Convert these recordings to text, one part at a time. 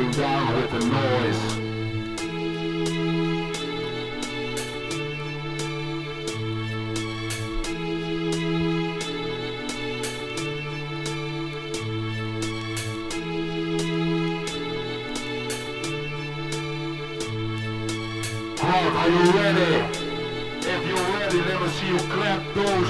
going down with the noise. Are you ready? If you're ready, let me see you clap those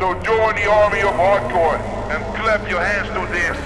So join the army of hardcore and clap your hands to this.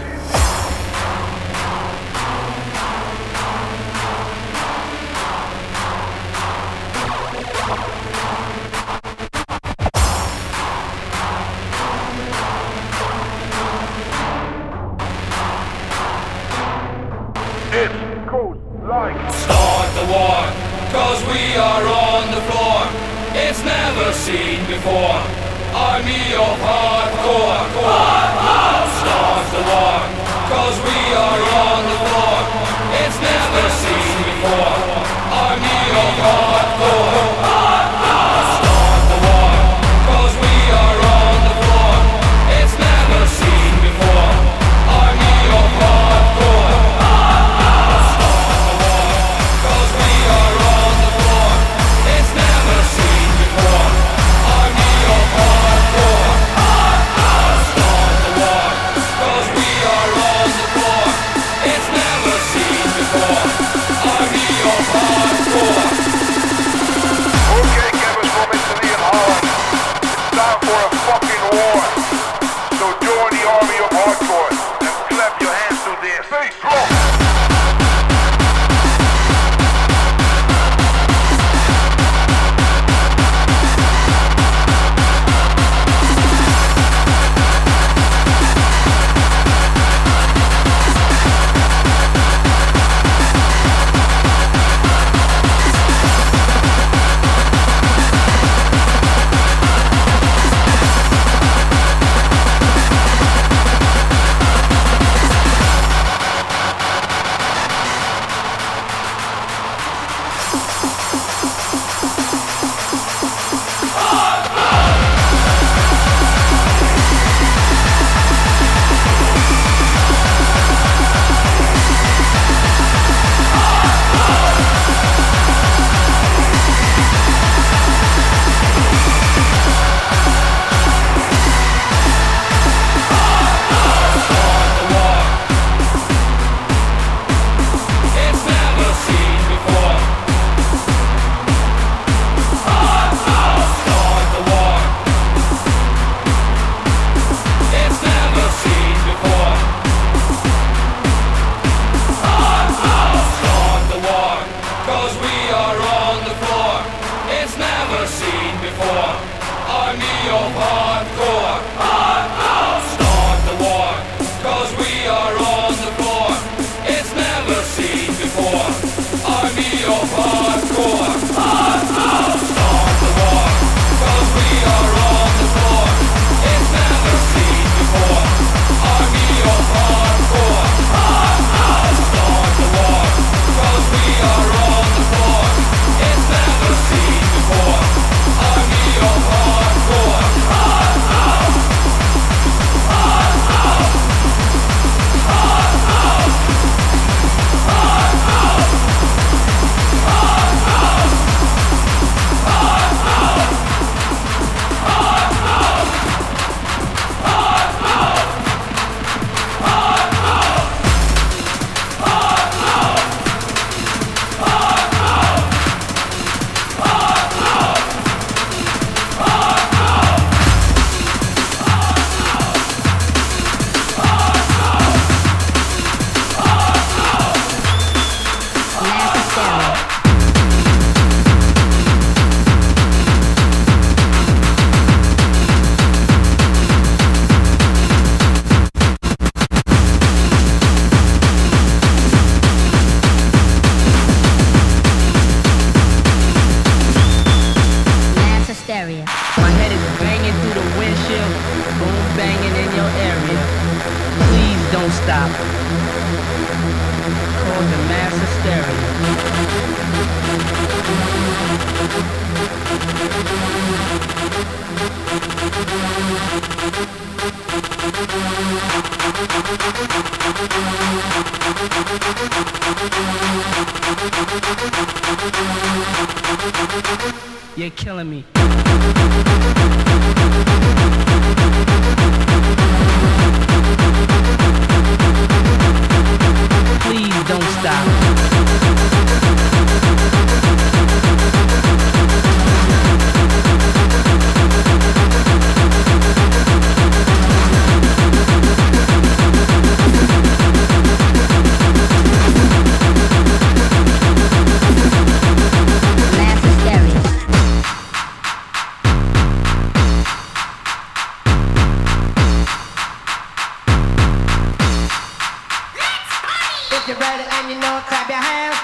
If you're ready and you know it, clap your hands.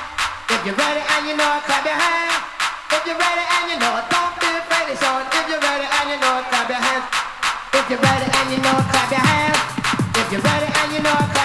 If you're ready and you know it, clap your hands. If you're ready and you know it, don't be afraid to show it. If you're ready and you know it, clap your hands. If you're ready and you know it, clap your hands. If you're ready and you know it,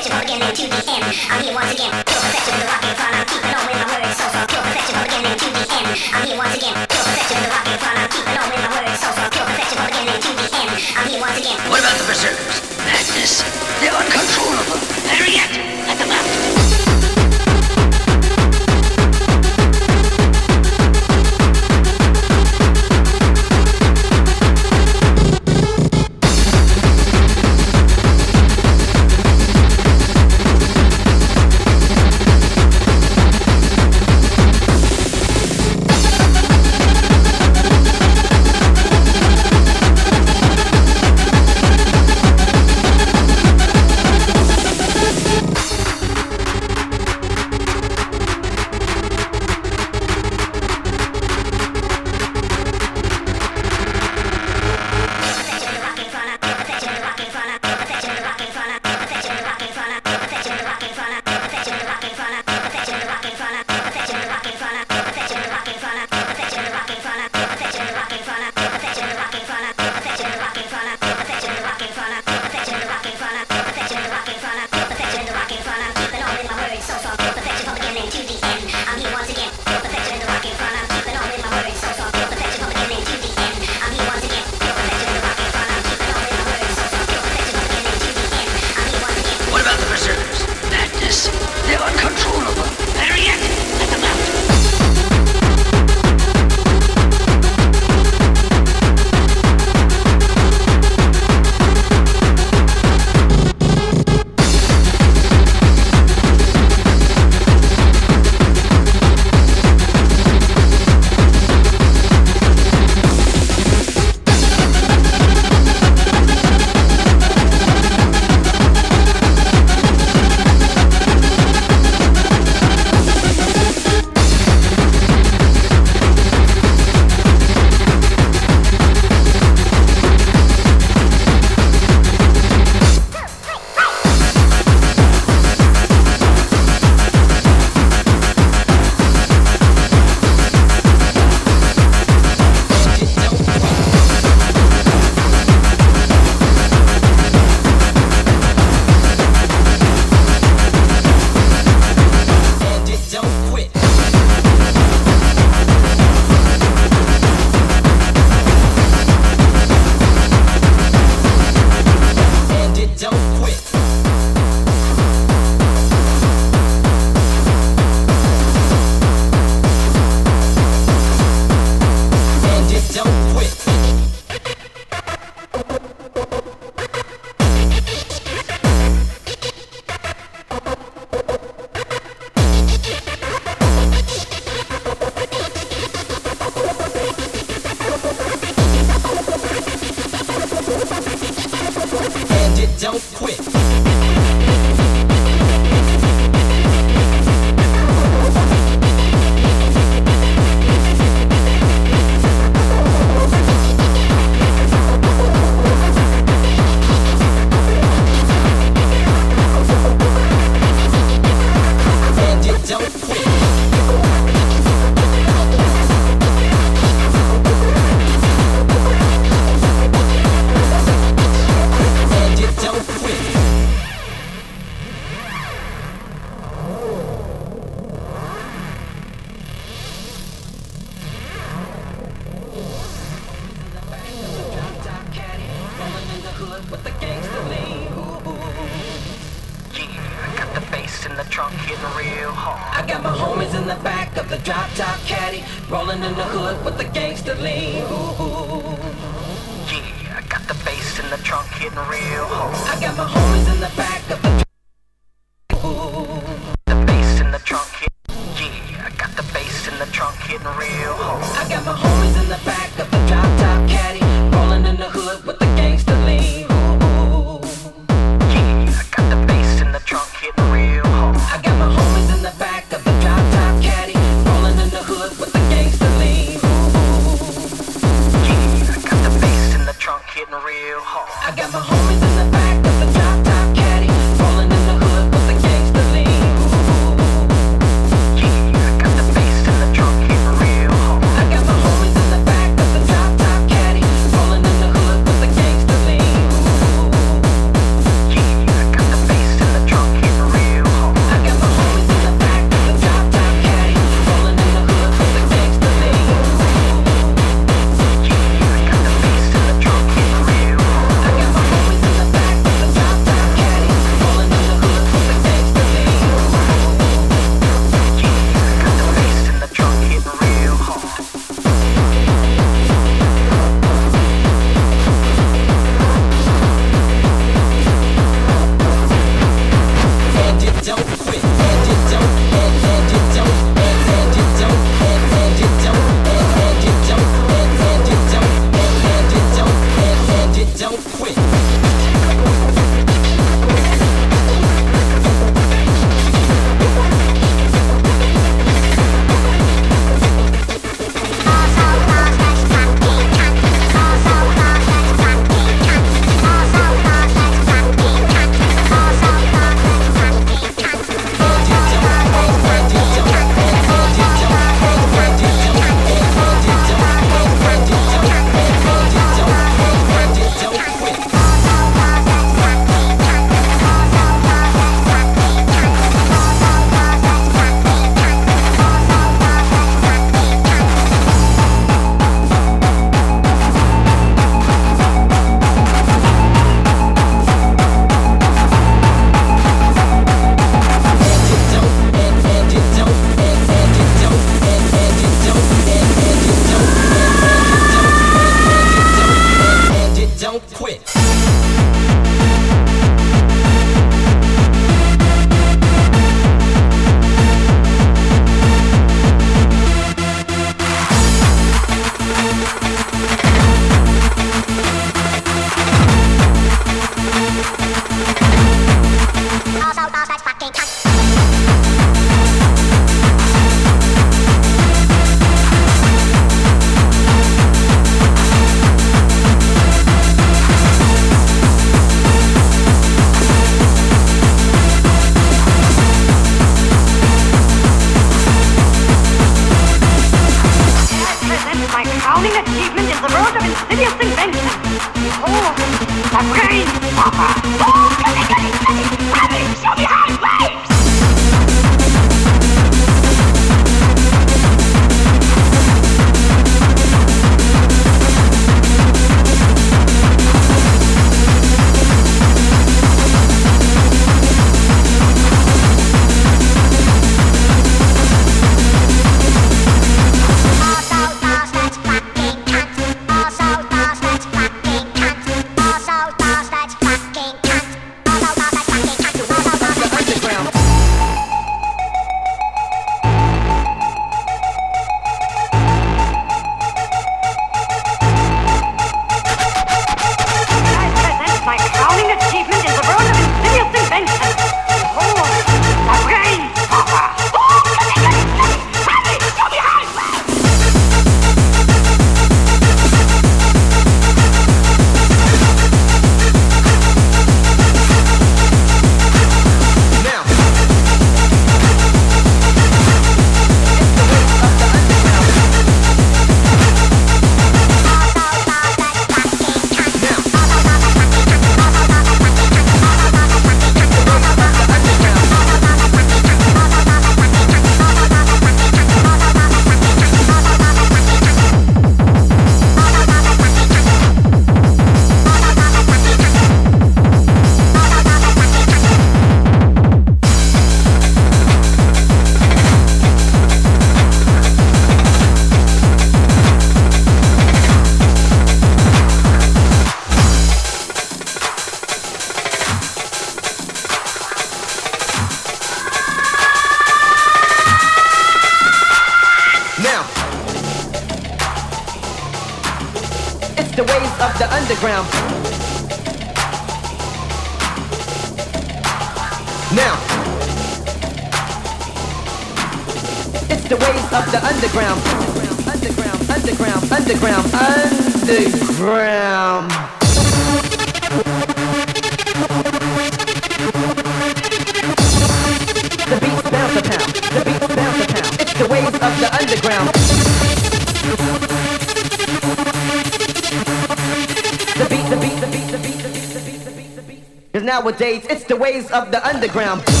it's the ways of the underground.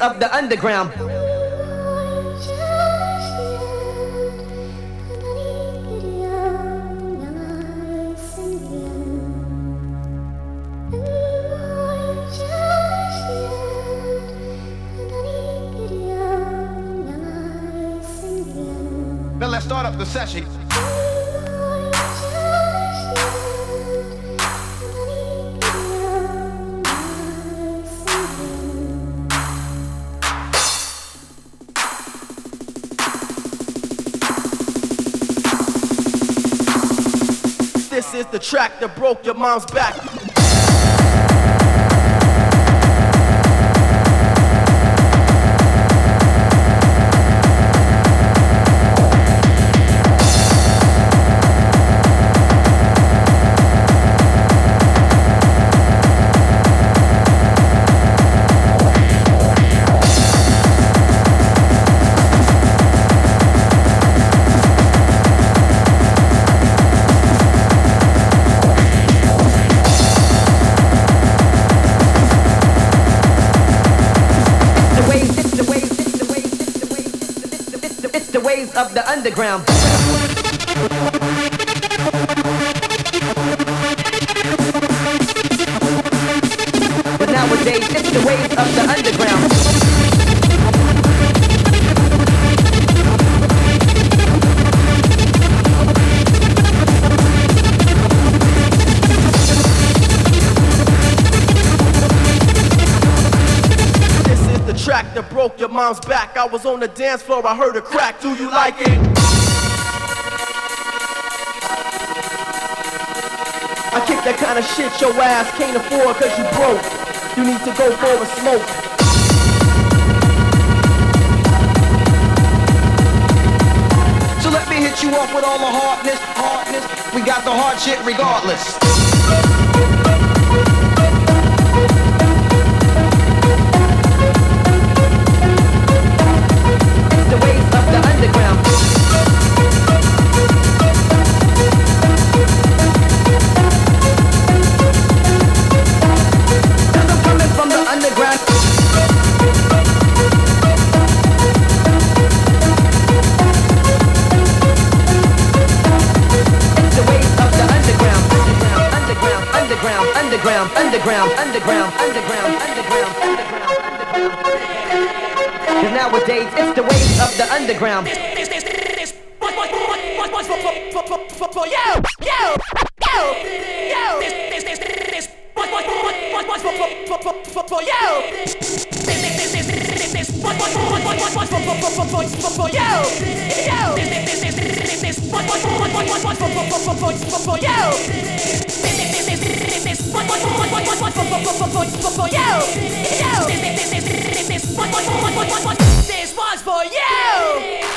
Of the underground. Track that broke your mom's back. The, ways of the underground. But nowadays, it's the ways of the underground. Mom's back. I was on the dance floor, I heard a crack. Do you like it? I kick that kind of shit your ass can't afford cause you broke. You need to go for a smoke. So let me hit you off with all the hardness, hardness. We got the hard shit regardless. underground, underground, underground, underground, underground, underground, underground, underground. Cause nowadays it's the wave of the underground. For, for, for, yo, yo, for, for, for, for, for, for, for, for, for, for, for, yo, yo. This, this, for, for, for, for, for, for, for, for, for, for, for, this one's for you!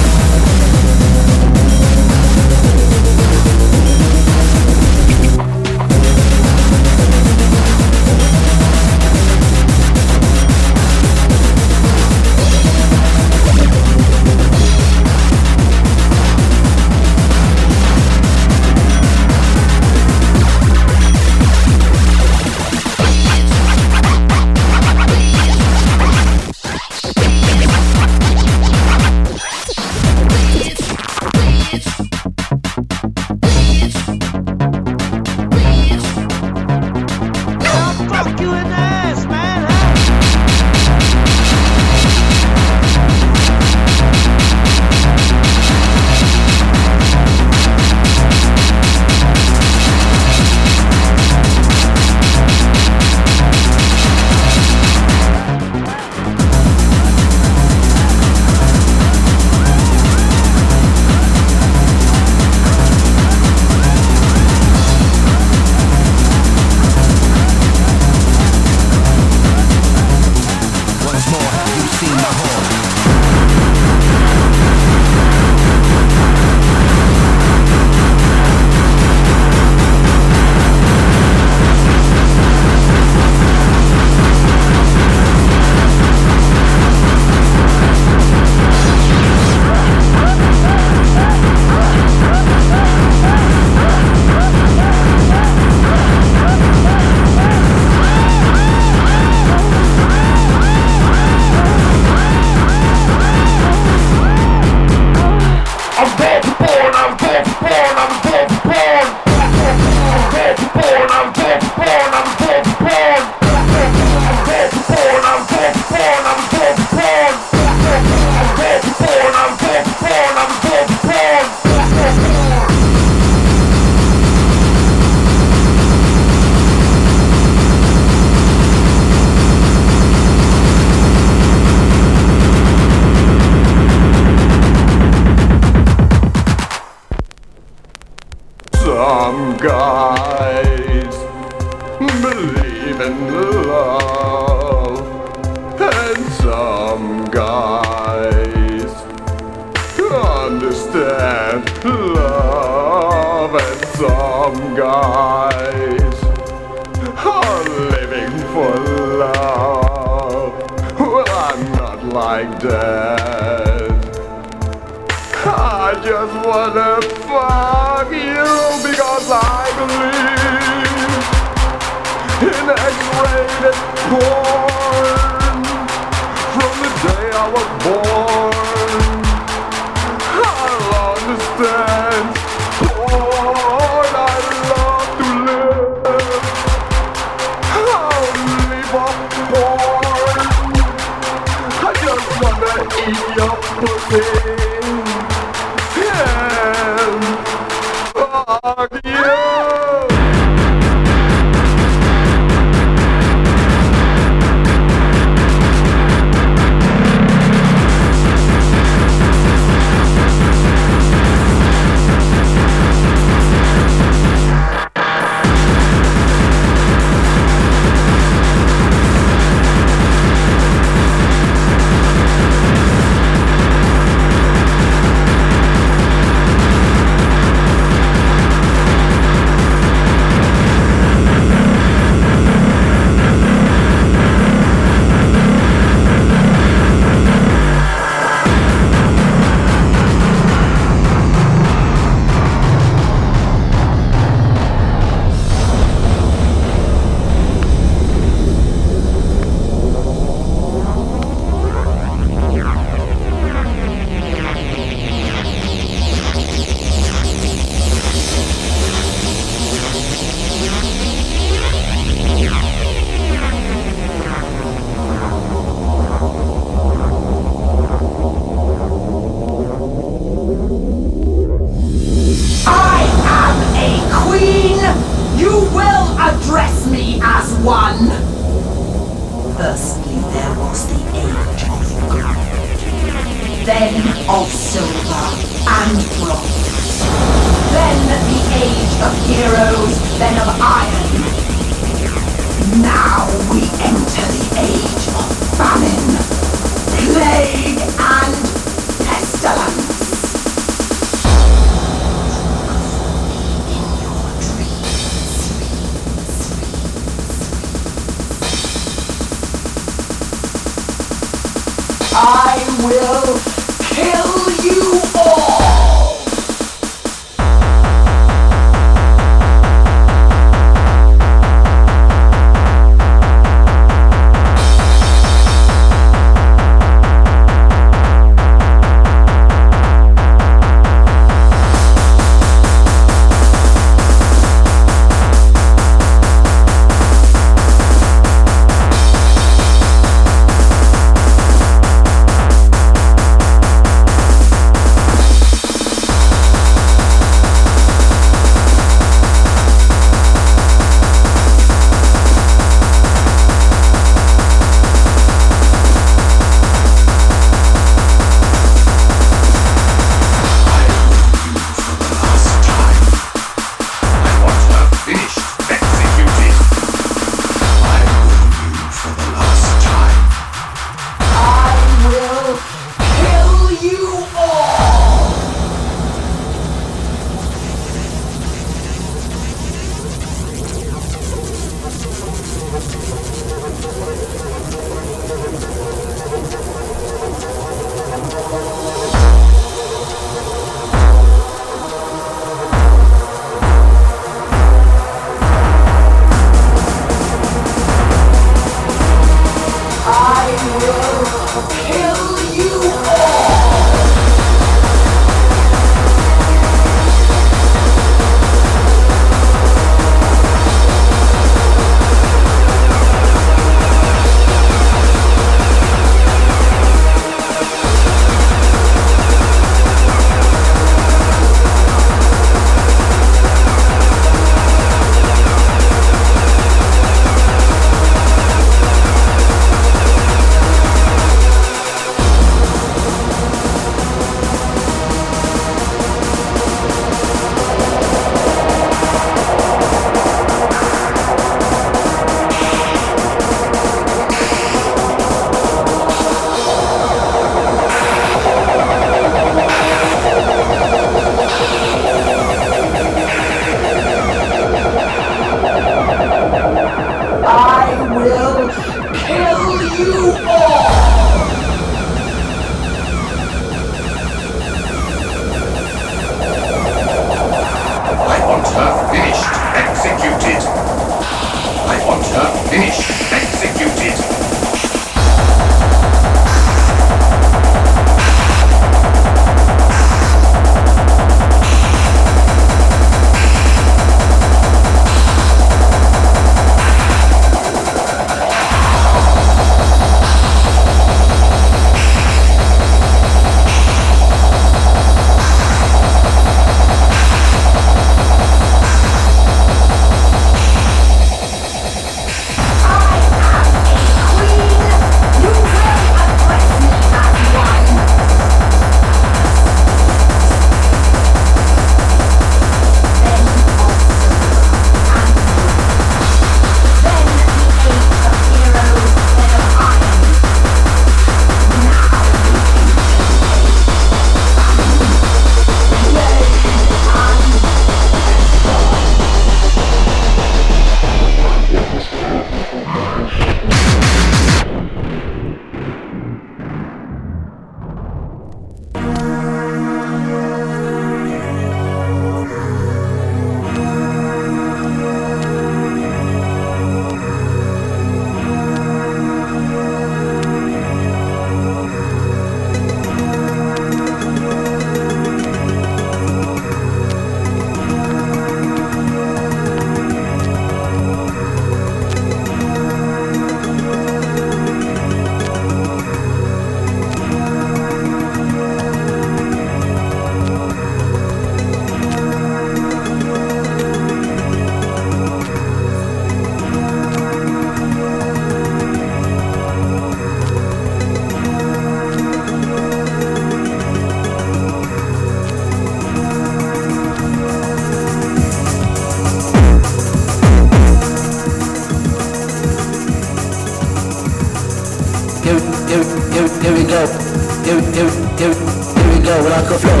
like a flow.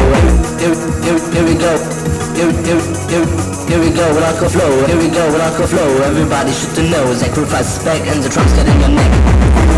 Here, here, here we go. Here, here, here, here we go like a flow. Here we go like a flow. Everybody should to nose. Sacrifice spec and the drums get in your neck.